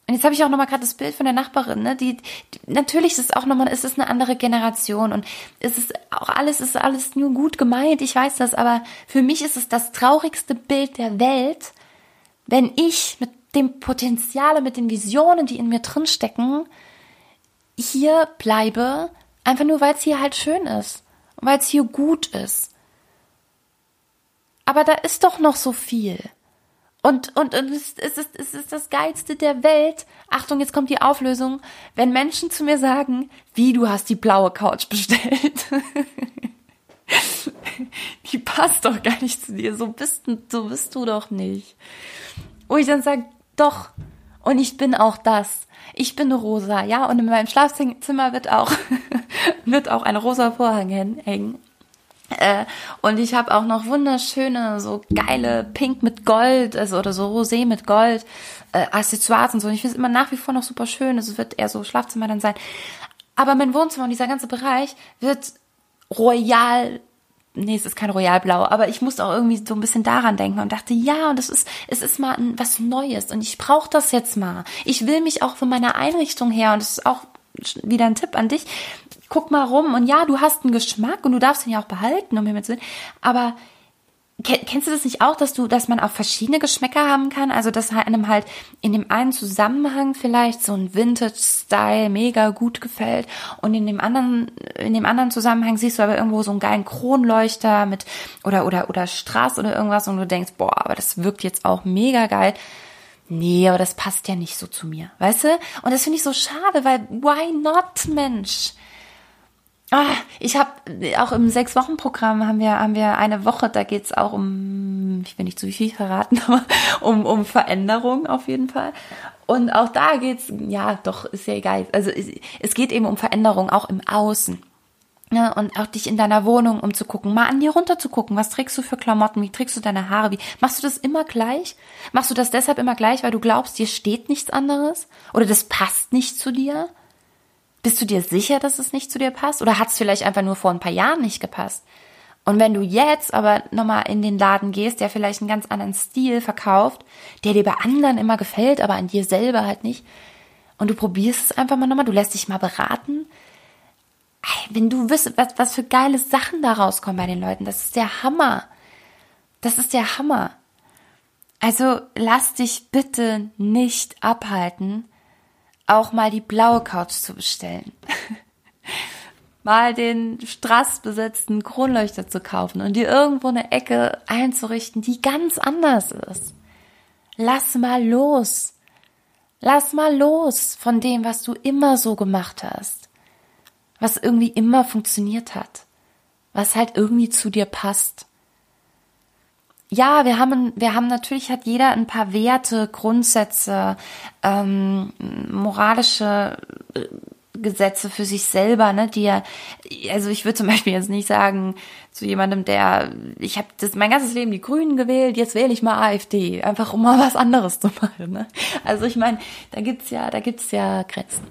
Und jetzt habe ich auch nochmal gerade das Bild von der Nachbarin, ne? Die, die natürlich ist es auch nochmal, ist es eine andere Generation und es ist auch alles, ist alles nur gut gemeint, ich weiß das, aber für mich ist es das traurigste Bild der Welt, wenn ich mit dem Potenzial, mit den Visionen, die in mir drinstecken, hier bleibe, einfach nur, weil es hier halt schön ist und weil es hier gut ist. Aber da ist doch noch so viel. Und, und, und es, es, ist, es ist das Geilste der Welt. Achtung, jetzt kommt die Auflösung. Wenn Menschen zu mir sagen, wie du hast die blaue Couch bestellt. die passt doch gar nicht zu dir. So bist, so bist du doch nicht. Wo ich dann sage, doch. Und ich bin auch das. Ich bin rosa, ja. Und in meinem Schlafzimmer wird auch, wird auch ein rosa Vorhang hängen. Äh, und ich habe auch noch wunderschöne, so geile Pink mit Gold, also oder so Rosé mit Gold, äh, Accessoires und so. Und ich finde es immer nach wie vor noch super schön. Es wird eher so Schlafzimmer dann sein. Aber mein Wohnzimmer und dieser ganze Bereich wird royal nee, es ist kein Royalblau, aber ich musste auch irgendwie so ein bisschen daran denken und dachte, ja, und es ist, es ist mal was Neues und ich brauche das jetzt mal. Ich will mich auch von meiner Einrichtung her, und das ist auch wieder ein Tipp an dich, guck mal rum und ja, du hast einen Geschmack und du darfst ihn ja auch behalten, um Himmels Willen, aber Kennst du das nicht auch, dass du, dass man auch verschiedene Geschmäcker haben kann? Also, dass einem halt in dem einen Zusammenhang vielleicht so ein Vintage-Style mega gut gefällt und in dem anderen, in dem anderen Zusammenhang siehst du aber irgendwo so einen geilen Kronleuchter mit oder oder oder Straß oder irgendwas und du denkst, boah, aber das wirkt jetzt auch mega geil. Nee, aber das passt ja nicht so zu mir, weißt du? Und das finde ich so schade, weil why not, Mensch? Ah, ich habe auch im sechs Wochen Programm haben wir haben wir eine Woche. Da geht's auch um, ich will nicht zu viel verraten, aber um um Veränderung auf jeden Fall. Und auch da geht's, ja, doch ist ja egal. Also es, geht eben um Veränderung auch im Außen. Ja, und auch dich in deiner Wohnung umzugucken, mal an dir runter zu gucken, was trägst du für Klamotten, wie trägst du deine Haare, wie machst du das immer gleich? Machst du das deshalb immer gleich, weil du glaubst, dir steht nichts anderes oder das passt nicht zu dir? Bist du dir sicher, dass es nicht zu dir passt? Oder hat es vielleicht einfach nur vor ein paar Jahren nicht gepasst? Und wenn du jetzt aber nochmal in den Laden gehst, der vielleicht einen ganz anderen Stil verkauft, der dir bei anderen immer gefällt, aber an dir selber halt nicht, und du probierst es einfach mal nochmal, du lässt dich mal beraten, wenn du wüsstest, was, was für geile Sachen da rauskommen bei den Leuten, das ist der Hammer. Das ist der Hammer. Also lass dich bitte nicht abhalten, auch mal die blaue Couch zu bestellen. mal den strassbesetzten Kronleuchter zu kaufen und dir irgendwo eine Ecke einzurichten, die ganz anders ist. Lass mal los. Lass mal los von dem, was du immer so gemacht hast. Was irgendwie immer funktioniert hat. Was halt irgendwie zu dir passt ja, wir haben, wir haben natürlich hat jeder ein paar Werte, Grundsätze, ähm, moralische äh, Gesetze für sich selber, ne, die er, also ich würde zum Beispiel jetzt nicht sagen zu jemandem, der, ich habe mein ganzes Leben die Grünen gewählt, jetzt wähle ich mal AfD, einfach um mal was anderes zu machen. Ne? Also ich meine, da gibt's ja, da gibt's ja Grenzen.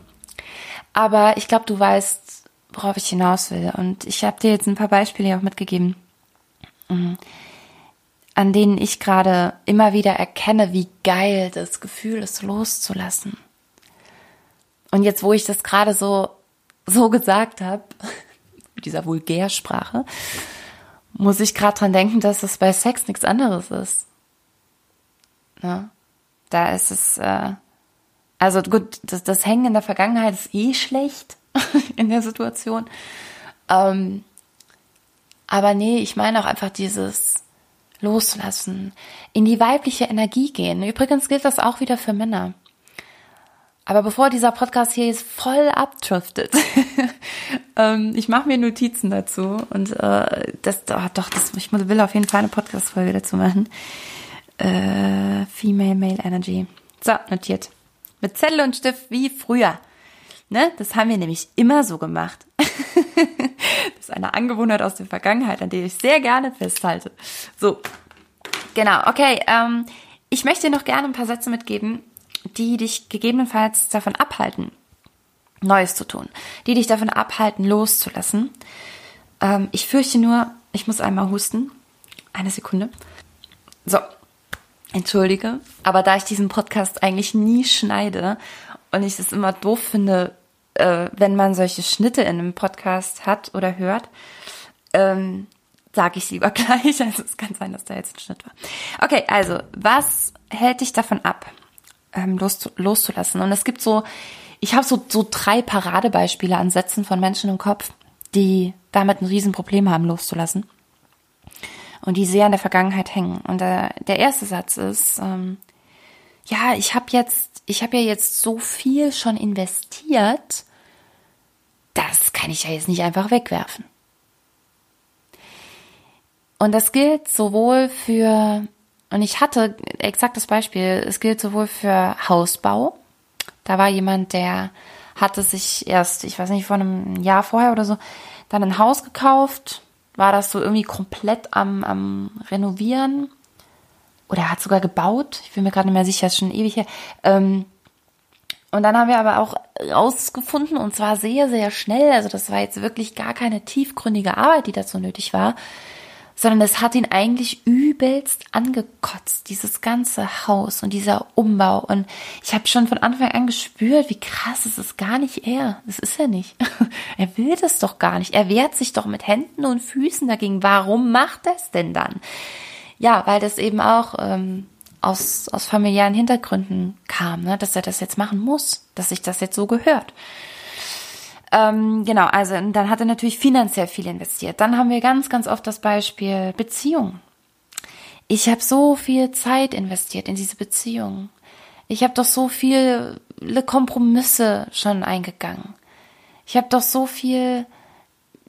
Aber ich glaube, du weißt, worauf ich hinaus will. Und ich habe dir jetzt ein paar Beispiele auch mitgegeben. Mhm an denen ich gerade immer wieder erkenne, wie geil das Gefühl ist, loszulassen. Und jetzt, wo ich das gerade so, so gesagt habe, mit dieser Vulgärsprache, muss ich gerade dran denken, dass es bei Sex nichts anderes ist. Ja, da ist es, äh, also gut, das, das Hängen in der Vergangenheit ist eh schlecht in der Situation. Ähm, aber nee, ich meine auch einfach dieses, loslassen, in die weibliche Energie gehen. Übrigens gilt das auch wieder für Männer. Aber bevor dieser Podcast hier jetzt voll abdriftet, ähm, ich mache mir Notizen dazu und äh, das, oh, doch, das, ich will auf jeden Fall eine Podcast-Folge dazu machen. Äh, Female Male Energy. So, notiert. Mit Zettel und Stift wie früher. Ne? Das haben wir nämlich immer so gemacht. das ist eine Angewohnheit aus der Vergangenheit, an der ich sehr gerne festhalte. So, genau, okay. Ähm, ich möchte dir noch gerne ein paar Sätze mitgeben, die dich gegebenenfalls davon abhalten, Neues zu tun, die dich davon abhalten, loszulassen. Ähm, ich fürchte nur, ich muss einmal husten. Eine Sekunde. So, entschuldige, aber da ich diesen Podcast eigentlich nie schneide und ich es immer doof finde, äh, wenn man solche Schnitte in einem Podcast hat oder hört, ähm, sage ich lieber gleich. Also es kann sein, dass da jetzt ein Schnitt war. Okay, also was hält dich davon ab, ähm, los, loszulassen? Und es gibt so, ich habe so, so drei Paradebeispiele an Sätzen von Menschen im Kopf, die damit ein Riesenproblem haben, loszulassen. Und die sehr in der Vergangenheit hängen. Und der, der erste Satz ist, ähm, ja, ich habe jetzt, ich habe ja jetzt so viel schon investiert, das kann ich ja jetzt nicht einfach wegwerfen. Und das gilt sowohl für, und ich hatte exaktes Beispiel, es gilt sowohl für Hausbau. Da war jemand, der hatte sich erst, ich weiß nicht, vor einem Jahr vorher oder so, dann ein Haus gekauft, war das so irgendwie komplett am, am Renovieren oder hat sogar gebaut. Ich bin mir gerade nicht mehr sicher, ist schon ewig her. Ähm, Und dann haben wir aber auch rausgefunden, und zwar sehr, sehr schnell, also das war jetzt wirklich gar keine tiefgründige Arbeit, die dazu nötig war, sondern es hat ihn eigentlich übelst angekotzt, dieses ganze Haus und dieser Umbau. Und ich habe schon von Anfang an gespürt, wie krass es ist gar nicht er. Das ist er nicht. er will das doch gar nicht. Er wehrt sich doch mit Händen und Füßen dagegen. Warum macht er es denn dann? Ja, weil das eben auch ähm, aus, aus familiären Hintergründen kam, ne? dass er das jetzt machen muss, dass sich das jetzt so gehört. Ähm, genau, also dann hat er natürlich finanziell viel investiert. Dann haben wir ganz, ganz oft das Beispiel Beziehung. Ich habe so viel Zeit investiert in diese Beziehung. Ich habe doch so viele Kompromisse schon eingegangen. Ich habe doch so viel,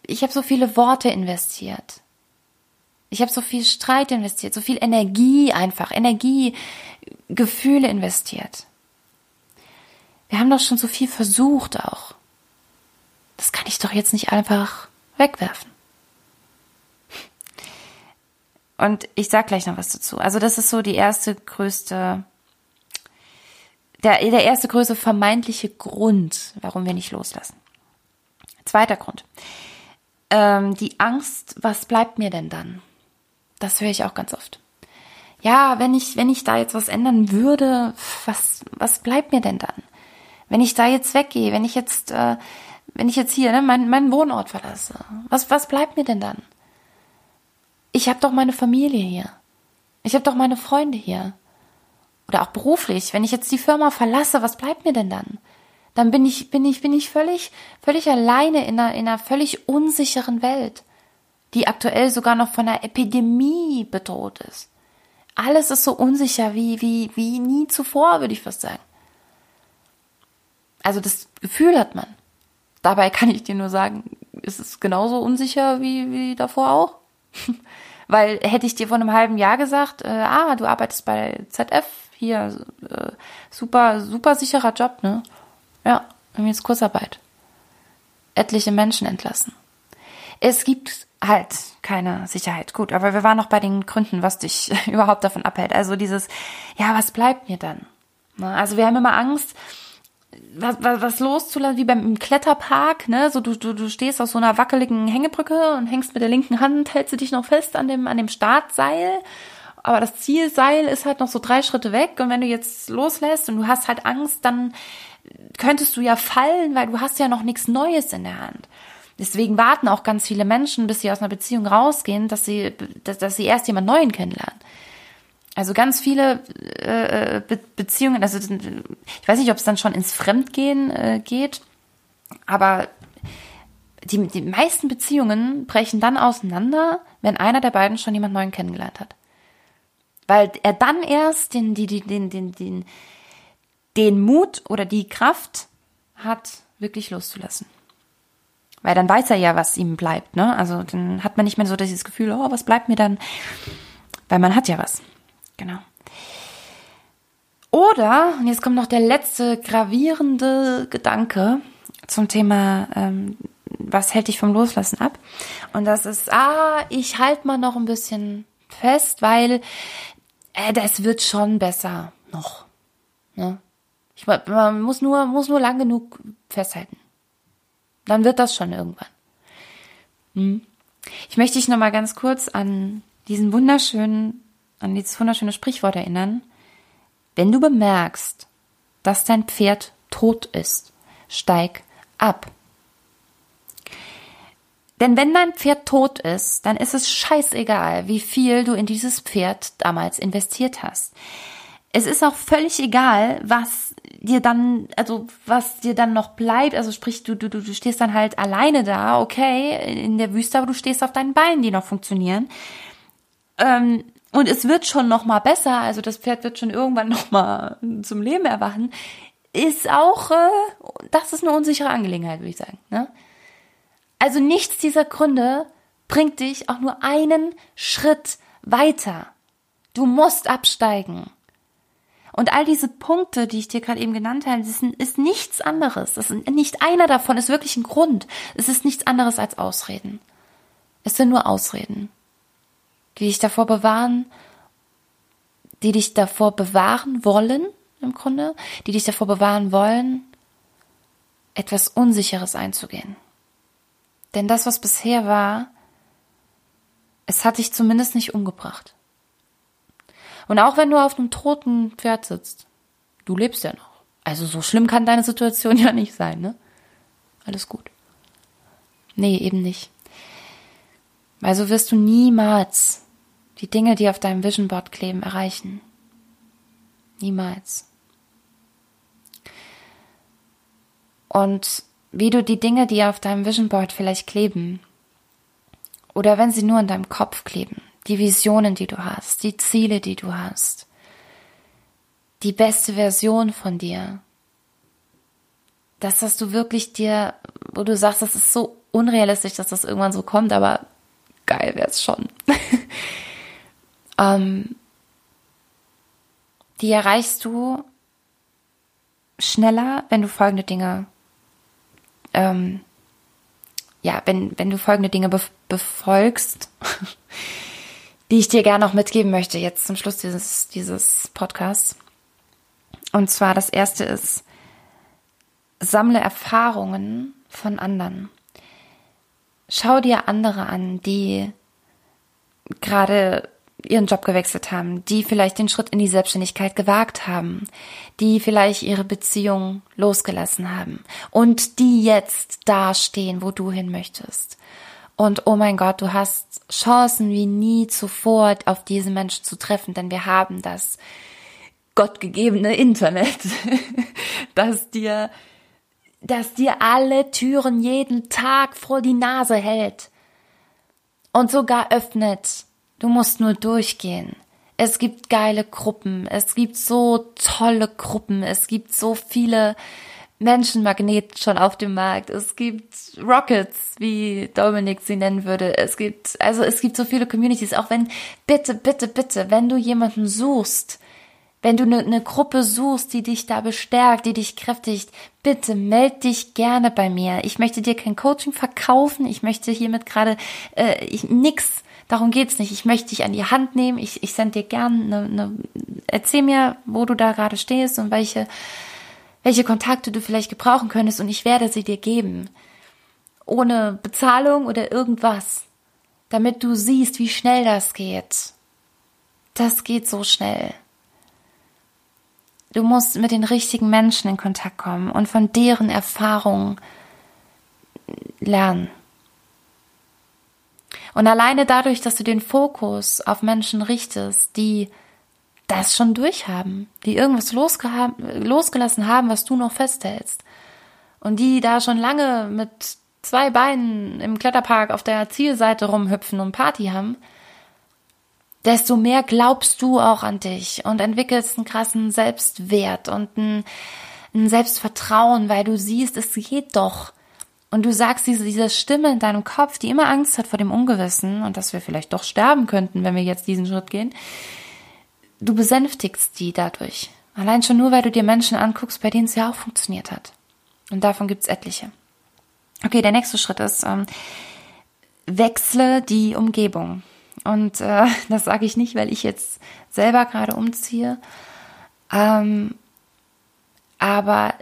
ich habe so viele Worte investiert. Ich habe so viel Streit investiert, so viel Energie einfach, Energie, Gefühle investiert. Wir haben doch schon so viel versucht auch. Das kann ich doch jetzt nicht einfach wegwerfen. Und ich sag gleich noch was dazu. Also das ist so die erste größte, der, der erste größte vermeintliche Grund, warum wir nicht loslassen. Zweiter Grund. Ähm, die Angst, was bleibt mir denn dann? Das höre ich auch ganz oft. Ja, wenn ich, wenn ich da jetzt was ändern würde, was, was bleibt mir denn dann? Wenn ich da jetzt weggehe, wenn ich jetzt äh, wenn ich jetzt hier ne, meinen, meinen Wohnort verlasse, was, was bleibt mir denn dann? Ich habe doch meine Familie hier. Ich habe doch meine Freunde hier. Oder auch beruflich, wenn ich jetzt die Firma verlasse, was bleibt mir denn dann? Dann bin ich, bin ich, bin ich völlig, völlig alleine in einer, in einer völlig unsicheren Welt, die aktuell sogar noch von einer Epidemie bedroht ist. Alles ist so unsicher wie, wie, wie nie zuvor, würde ich fast sagen. Also das Gefühl hat man. Dabei kann ich dir nur sagen, ist es genauso unsicher wie, wie davor auch. Weil hätte ich dir vor einem halben Jahr gesagt, äh, ah, du arbeitest bei ZF, hier, äh, super, super sicherer Job, ne? Ja, irgendwie ist Kurzarbeit. Etliche Menschen entlassen. Es gibt halt keine Sicherheit. Gut, aber wir waren noch bei den Gründen, was dich überhaupt davon abhält. Also dieses, ja, was bleibt mir dann? Ne? Also wir haben immer Angst, was, was, was loszulassen, wie beim Kletterpark, ne? So du, du, du stehst auf so einer wackeligen Hängebrücke und hängst mit der linken Hand, hältst du dich noch fest an dem, an dem Startseil. Aber das Zielseil ist halt noch so drei Schritte weg und wenn du jetzt loslässt und du hast halt Angst, dann könntest du ja fallen, weil du hast ja noch nichts Neues in der Hand. Deswegen warten auch ganz viele Menschen, bis sie aus einer Beziehung rausgehen, dass sie, dass, dass sie erst jemand Neuen kennenlernen. Also ganz viele äh, Be Beziehungen, also ich weiß nicht, ob es dann schon ins Fremdgehen äh, geht, aber die, die meisten Beziehungen brechen dann auseinander, wenn einer der beiden schon jemand Neuen kennengelernt hat. Weil er dann erst den, die, die, den, den, den, den Mut oder die Kraft hat, wirklich loszulassen. Weil dann weiß er ja, was ihm bleibt, ne? Also dann hat man nicht mehr so dieses Gefühl, oh, was bleibt mir dann? Weil man hat ja was. Genau. Oder, und jetzt kommt noch der letzte gravierende Gedanke zum Thema, ähm, was hält dich vom Loslassen ab? Und das ist, ah, ich halte mal noch ein bisschen fest, weil äh, das wird schon besser noch. Ne? Ich, man muss nur, muss nur lang genug festhalten. Dann wird das schon irgendwann. Hm. Ich möchte dich noch mal ganz kurz an diesen wunderschönen an dieses wunderschöne Sprichwort erinnern. Wenn du bemerkst, dass dein Pferd tot ist, steig ab. Denn wenn dein Pferd tot ist, dann ist es scheißegal, wie viel du in dieses Pferd damals investiert hast. Es ist auch völlig egal, was dir dann, also was dir dann noch bleibt. Also sprich, du, du, du stehst dann halt alleine da, okay, in der Wüste, aber du stehst auf deinen Beinen, die noch funktionieren. Ähm, und es wird schon noch mal besser, also das Pferd wird schon irgendwann noch mal zum Leben erwachen, ist auch, äh, das ist eine unsichere Angelegenheit, würde ich sagen. Ne? Also nichts dieser Gründe bringt dich auch nur einen Schritt weiter. Du musst absteigen. Und all diese Punkte, die ich dir gerade eben genannt habe, das ist nichts anderes. Das ist nicht einer davon ist wirklich ein Grund. Es ist nichts anderes als Ausreden. Es sind nur Ausreden die dich davor bewahren, die dich davor bewahren wollen, im Grunde, die dich davor bewahren wollen, etwas Unsicheres einzugehen. Denn das, was bisher war, es hat dich zumindest nicht umgebracht. Und auch wenn du auf einem toten Pferd sitzt, du lebst ja noch. Also so schlimm kann deine Situation ja nicht sein, ne? Alles gut. Nee, eben nicht. Weil so wirst du niemals die Dinge, die auf deinem Vision Board kleben, erreichen. Niemals. Und wie du die Dinge, die auf deinem Vision Board vielleicht kleben, oder wenn sie nur in deinem Kopf kleben, die Visionen, die du hast, die Ziele, die du hast, die beste Version von dir, das, was du wirklich dir, wo du sagst, das ist so unrealistisch, dass das irgendwann so kommt, aber geil wäre es schon. ähm, die erreichst du schneller, wenn du folgende Dinge, ähm, ja, wenn, wenn du folgende Dinge befolgst, die ich dir gerne noch mitgeben möchte, jetzt zum Schluss dieses, dieses Podcasts. Und zwar das erste ist, sammle Erfahrungen von anderen. Schau dir andere an, die gerade ihren Job gewechselt haben, die vielleicht den Schritt in die Selbstständigkeit gewagt haben, die vielleicht ihre Beziehung losgelassen haben und die jetzt da stehen, wo du hin möchtest. Und oh mein Gott, du hast Chancen wie nie zuvor auf diese Menschen zu treffen, denn wir haben das gottgegebene Internet, das dir das dir alle Türen jeden Tag vor die Nase hält und sogar öffnet. Du musst nur durchgehen. Es gibt geile Gruppen, es gibt so tolle Gruppen, es gibt so viele Menschenmagneten schon auf dem Markt, es gibt Rockets, wie Dominik sie nennen würde, es gibt, also es gibt so viele Communities, auch wenn, bitte, bitte, bitte, wenn du jemanden suchst, wenn du eine, eine Gruppe suchst, die dich da bestärkt, die dich kräftigt, bitte meld dich gerne bei mir. Ich möchte dir kein Coaching verkaufen. Ich möchte hiermit gerade äh, nix. Darum geht's nicht. Ich möchte dich an die Hand nehmen. Ich, ich sende dir gerne eine, eine, erzähl mir, wo du da gerade stehst und welche, welche Kontakte du vielleicht gebrauchen könntest und ich werde sie dir geben. Ohne Bezahlung oder irgendwas. Damit du siehst, wie schnell das geht. Das geht so schnell. Du musst mit den richtigen Menschen in Kontakt kommen und von deren Erfahrungen lernen. Und alleine dadurch, dass du den Fokus auf Menschen richtest, die das schon durchhaben, die irgendwas losgelassen haben, was du noch festhältst. Und die da schon lange mit zwei Beinen im Kletterpark auf der Zielseite rumhüpfen und Party haben, desto mehr glaubst du auch an dich und entwickelst einen krassen Selbstwert und ein, ein Selbstvertrauen, weil du siehst, es geht doch. Und du sagst diese, diese Stimme in deinem Kopf, die immer Angst hat vor dem Ungewissen und dass wir vielleicht doch sterben könnten, wenn wir jetzt diesen Schritt gehen. Du besänftigst die dadurch. Allein schon nur, weil du dir Menschen anguckst, bei denen es ja auch funktioniert hat. Und davon gibt's etliche. Okay, der nächste Schritt ist, ähm, wechsle die Umgebung. Und äh, das sage ich nicht, weil ich jetzt selber gerade umziehe. Ähm, aber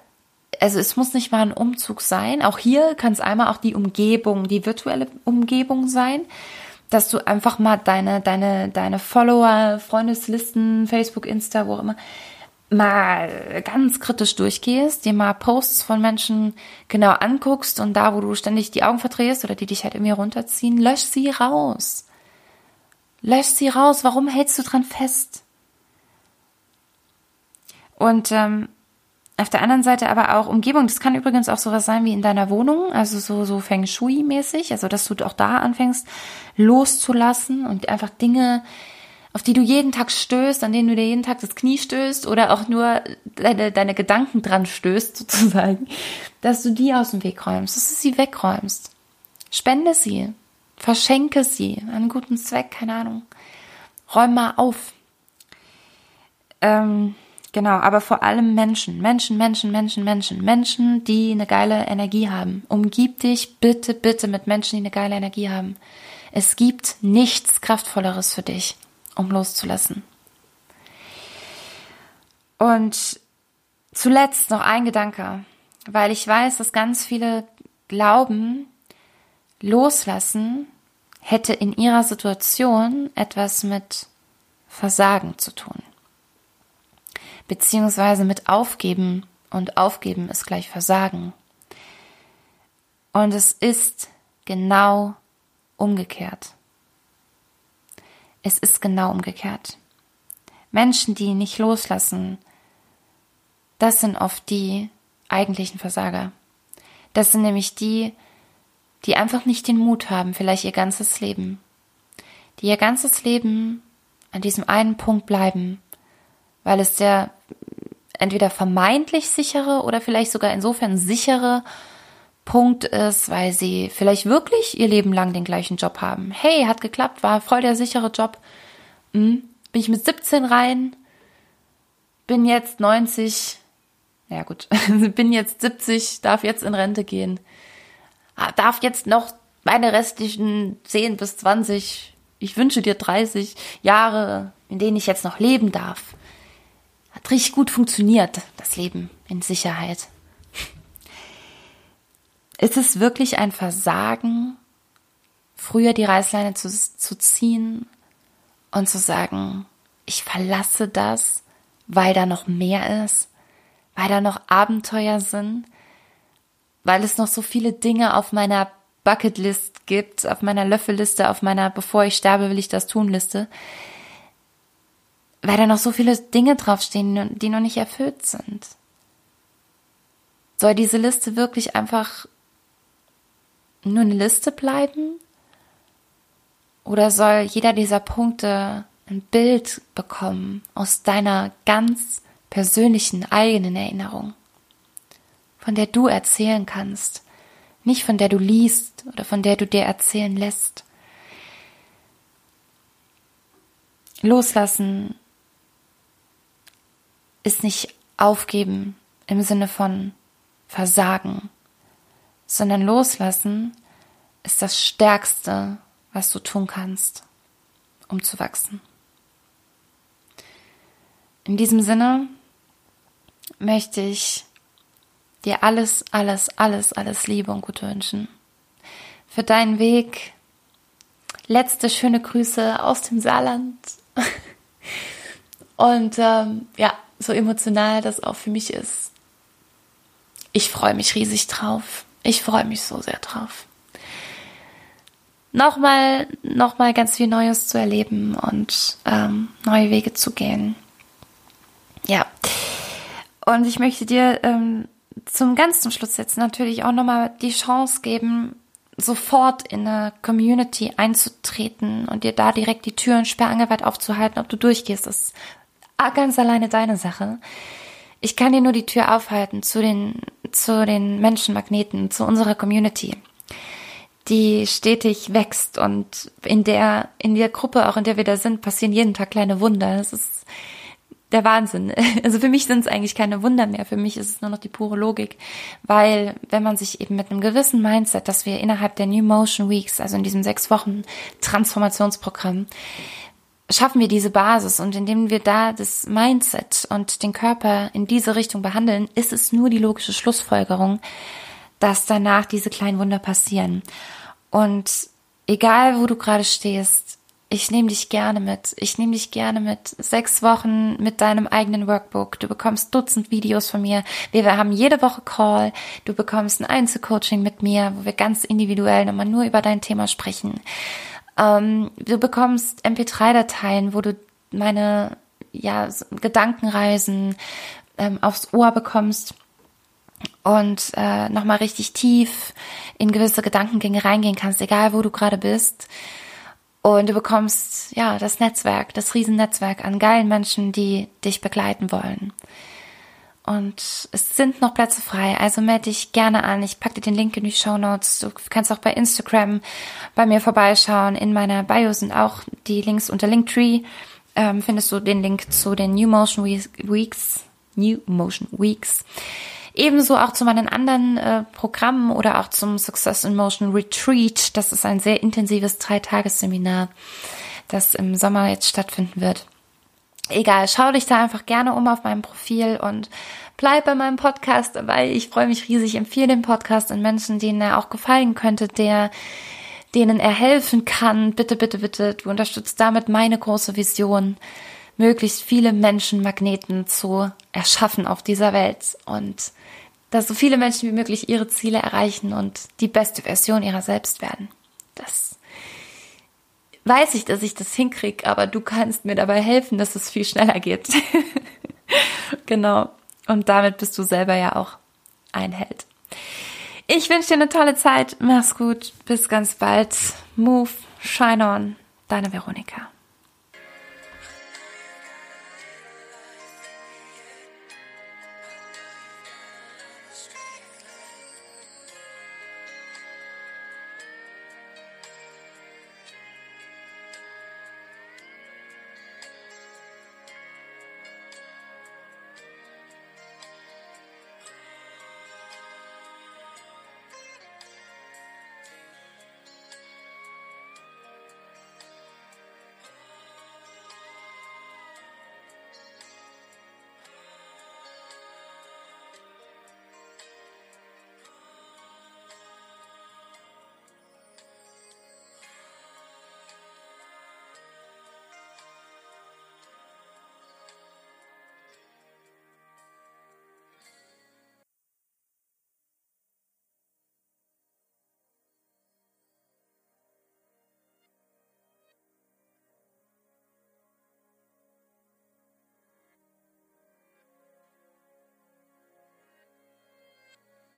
also es muss nicht mal ein Umzug sein. Auch hier kann es einmal auch die Umgebung, die virtuelle Umgebung sein, dass du einfach mal deine, deine, deine Follower, Freundeslisten, Facebook, Insta, wo auch immer, mal ganz kritisch durchgehst, dir mal Posts von Menschen genau anguckst und da, wo du ständig die Augen verdrehst oder die dich halt irgendwie runterziehen, lösch sie raus. Lösch sie raus. Warum hältst du dran fest? Und ähm, auf der anderen Seite aber auch Umgebung. Das kann übrigens auch sowas sein wie in deiner Wohnung, also so, so Feng Shui-mäßig, also dass du auch da anfängst loszulassen und einfach Dinge, auf die du jeden Tag stößt, an denen du dir jeden Tag das Knie stößt oder auch nur deine, deine Gedanken dran stößt, sozusagen, dass du die aus dem Weg räumst, dass du sie wegräumst. Spende sie. Verschenke sie an einen guten Zweck, keine Ahnung. Räum mal auf. Ähm, genau, aber vor allem Menschen, Menschen, Menschen, Menschen, Menschen, Menschen, die eine geile Energie haben. Umgib dich bitte, bitte mit Menschen, die eine geile Energie haben. Es gibt nichts Kraftvolleres für dich, um loszulassen. Und Zuletzt noch ein Gedanke, weil ich weiß, dass ganz viele glauben, loslassen hätte in ihrer Situation etwas mit Versagen zu tun. Beziehungsweise mit Aufgeben und Aufgeben ist gleich Versagen. Und es ist genau umgekehrt. Es ist genau umgekehrt. Menschen, die nicht loslassen, das sind oft die eigentlichen Versager. Das sind nämlich die, die einfach nicht den Mut haben, vielleicht ihr ganzes Leben, die ihr ganzes Leben an diesem einen Punkt bleiben, weil es der entweder vermeintlich sichere oder vielleicht sogar insofern sichere Punkt ist, weil sie vielleicht wirklich ihr Leben lang den gleichen Job haben. Hey, hat geklappt, war voll der sichere Job. Hm, bin ich mit 17 rein, bin jetzt 90, ja gut, bin jetzt 70, darf jetzt in Rente gehen, ah, darf jetzt noch meine restlichen 10 bis 20, ich wünsche dir 30 Jahre, in denen ich jetzt noch leben darf. Hat richtig gut funktioniert, das Leben in Sicherheit. Ist es wirklich ein Versagen, früher die Reißleine zu, zu ziehen und zu sagen, ich verlasse das, weil da noch mehr ist, weil da noch Abenteuer sind, weil es noch so viele Dinge auf meiner Bucketlist gibt, auf meiner Löffelliste, auf meiner bevor ich sterbe will ich das tun Liste, weil da noch so viele Dinge draufstehen, die noch nicht erfüllt sind. Soll diese Liste wirklich einfach nur eine Liste bleiben? Oder soll jeder dieser Punkte ein Bild bekommen aus deiner ganz persönlichen eigenen Erinnerung, von der du erzählen kannst, nicht von der du liest oder von der du dir erzählen lässt? Loslassen ist nicht aufgeben im Sinne von Versagen, sondern loslassen ist das Stärkste, was du tun kannst, um zu wachsen. In diesem Sinne möchte ich dir alles, alles, alles, alles Liebe und Gute wünschen. Für deinen Weg. Letzte schöne Grüße aus dem Saarland. Und ähm, ja, so emotional das auch für mich ist. Ich freue mich riesig drauf. Ich freue mich so sehr drauf. Nochmal, nochmal ganz viel Neues zu erleben und ähm, neue Wege zu gehen. Ja. Und ich möchte dir ähm, zum ganz zum Schluss jetzt natürlich auch nochmal die Chance geben, sofort in eine Community einzutreten und dir da direkt die Türen sperrangelweit aufzuhalten, ob du durchgehst, ist ganz alleine deine Sache. Ich kann dir nur die Tür aufhalten zu den, zu den Menschenmagneten, zu unserer Community, die stetig wächst und in der, in der Gruppe, auch in der wir da sind, passieren jeden Tag kleine Wunder. Das ist der Wahnsinn. Also für mich sind es eigentlich keine Wunder mehr. Für mich ist es nur noch die pure Logik. Weil wenn man sich eben mit einem gewissen Mindset, dass wir innerhalb der New Motion Weeks, also in diesem sechs Wochen Transformationsprogramm, schaffen wir diese Basis und indem wir da das Mindset und den Körper in diese Richtung behandeln, ist es nur die logische Schlussfolgerung, dass danach diese kleinen Wunder passieren. Und egal, wo du gerade stehst, ich nehme dich gerne mit. Ich nehme dich gerne mit. Sechs Wochen mit deinem eigenen Workbook. Du bekommst Dutzend Videos von mir. Wir haben jede Woche Call. Du bekommst ein Einzelcoaching mit mir, wo wir ganz individuell nochmal nur über dein Thema sprechen. Ähm, du bekommst MP3-Dateien, wo du meine ja, Gedankenreisen ähm, aufs Ohr bekommst und äh, nochmal richtig tief in gewisse Gedankengänge reingehen kannst, egal wo du gerade bist. Und du bekommst ja das Netzwerk, das Riesennetzwerk an geilen Menschen, die dich begleiten wollen. Und es sind noch Plätze frei, also melde dich gerne an. Ich packe dir den Link in die Show Notes. Du kannst auch bei Instagram bei mir vorbeischauen. In meiner Bio sind auch die Links unter Linktree. Ähm, findest du den Link zu den New Motion Weeks, New Motion Weeks. Ebenso auch zu meinen anderen äh, Programmen oder auch zum Success in Motion Retreat. Das ist ein sehr intensives Dreitagesseminar, das im Sommer jetzt stattfinden wird egal, schau dich da einfach gerne um auf meinem Profil und bleib bei meinem Podcast dabei. Ich freue mich riesig. Empfehle den Podcast an Menschen, denen er auch gefallen könnte, der denen er helfen kann. Bitte, bitte, bitte. Du unterstützt damit meine große Vision, möglichst viele Menschenmagneten zu erschaffen auf dieser Welt und dass so viele Menschen wie möglich ihre Ziele erreichen und die beste Version ihrer selbst werden. Das weiß ich, dass ich das hinkriege, aber du kannst mir dabei helfen, dass es viel schneller geht. genau. Und damit bist du selber ja auch ein Held. Ich wünsche dir eine tolle Zeit. Mach's gut. Bis ganz bald. Move, shine on. Deine Veronika.